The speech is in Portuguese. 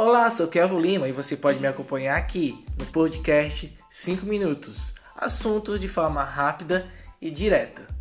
Olá, sou Kelvin Lima e você pode me acompanhar aqui no podcast 5 Minutos. Assuntos de forma rápida e direta.